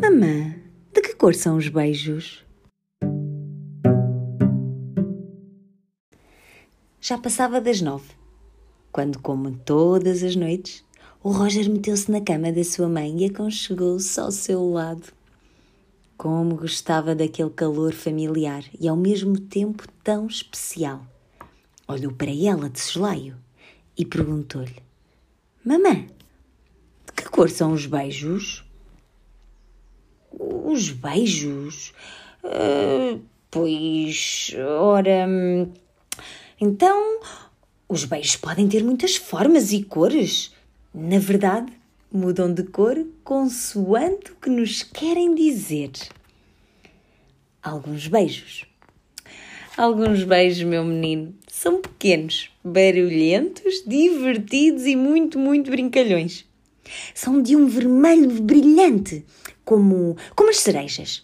Mamã, de que cor são os beijos? Já passava das nove, quando, como todas as noites, o Roger meteu-se na cama da sua mãe e aconchegou-se ao seu lado. Como gostava daquele calor familiar e ao mesmo tempo tão especial. Olhou para ela de soslaio e perguntou-lhe: Mamã, de que cor são os beijos? Os beijos? Uh, pois, ora. Então, os beijos podem ter muitas formas e cores. Na verdade, mudam de cor consoante o que nos querem dizer. Alguns beijos. Alguns beijos, meu menino, são pequenos, barulhentos, divertidos e muito, muito brincalhões. São de um vermelho brilhante, como, como as cerejas.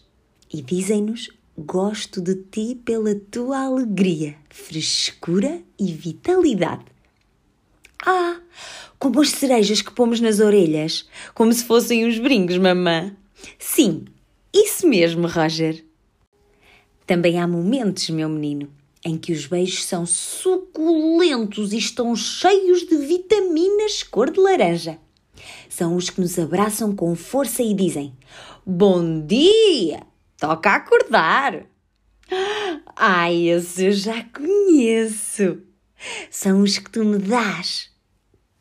E dizem-nos: Gosto de ti pela tua alegria, frescura e vitalidade. Ah, como as cerejas que pomos nas orelhas, como se fossem os brincos, mamã. Sim, isso mesmo, Roger. Também há momentos, meu menino, em que os beijos são suculentos e estão cheios de vitaminas cor de laranja. São os que nos abraçam com força e dizem: Bom dia! Toca acordar! Ai, esse eu já conheço! São os que tu me dás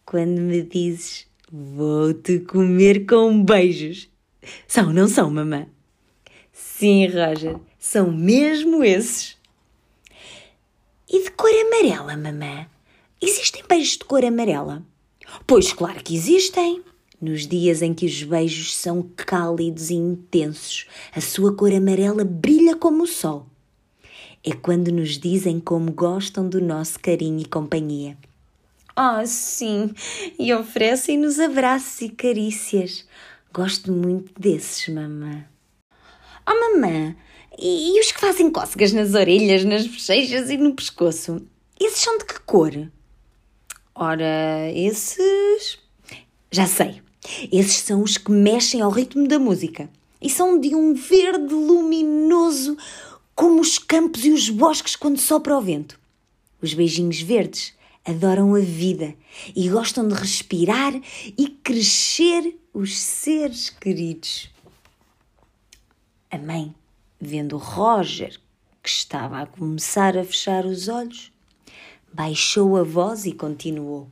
quando me dizes: Vou-te comer com beijos. São, não são, mamã? Sim, Roger, são mesmo esses. E de cor amarela, mamã? Existem beijos de cor amarela? Pois claro que existem. Nos dias em que os beijos são cálidos e intensos, a sua cor amarela brilha como o sol. É quando nos dizem como gostam do nosso carinho e companhia. Oh, sim, e oferecem-nos abraços e carícias. Gosto muito desses, mamã. Oh, mamã, e, e os que fazem cócegas nas orelhas, nas bochechas e no pescoço? Esses são de que cor? Ora, esses. Já sei. Esses são os que mexem ao ritmo da música e são de um verde luminoso como os campos e os bosques quando sopra o vento. Os beijinhos verdes adoram a vida e gostam de respirar e crescer os seres queridos. A mãe vendo Roger, que estava a começar a fechar os olhos, baixou a voz e continuou.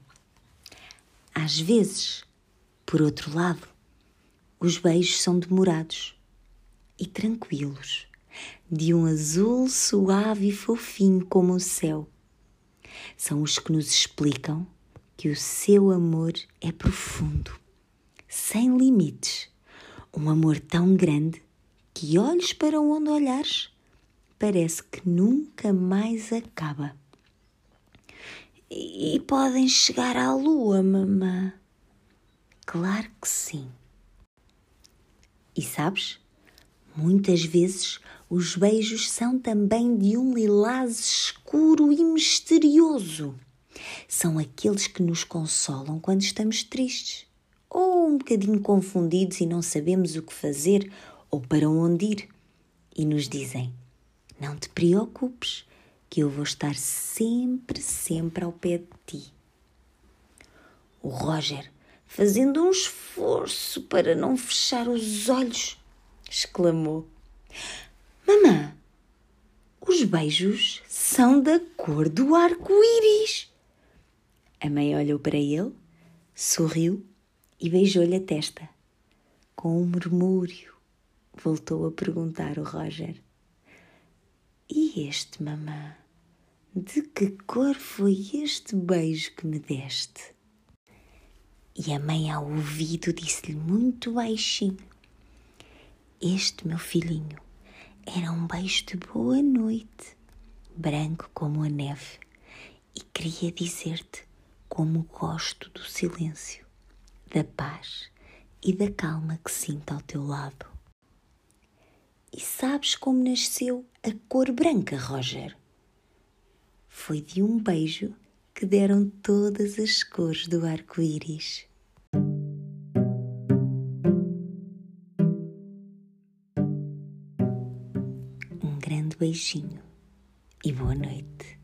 Às vezes, por outro lado, os beijos são demorados e tranquilos, de um azul suave e fofinho como o céu. São os que nos explicam que o seu amor é profundo, sem limites, um amor tão grande que olhes para onde olhares, parece que nunca mais acaba. E, podem chegar à lua, mamã. Claro que sim. E sabes? Muitas vezes os beijos são também de um lilás escuro e misterioso. São aqueles que nos consolam quando estamos tristes ou um bocadinho confundidos e não sabemos o que fazer ou para onde ir e nos dizem: Não te preocupes, que eu vou estar sempre, sempre ao pé de ti. O Roger, fazendo um esforço para não fechar os olhos, exclamou: Mamã, os beijos são da cor do arco-íris. A mãe olhou para ele, sorriu e beijou-lhe a testa, com um murmúrio Voltou a perguntar o Roger. E este, mamã? De que cor foi este beijo que me deste? E a mãe, ao ouvido, disse-lhe muito baixinho: Este, meu filhinho, era um beijo de boa noite, branco como a neve, e queria dizer-te como gosto do silêncio, da paz e da calma que sinto ao teu lado. E sabes como nasceu a cor branca, Roger? Foi de um beijo que deram todas as cores do arco-íris. Um grande beijinho e boa noite.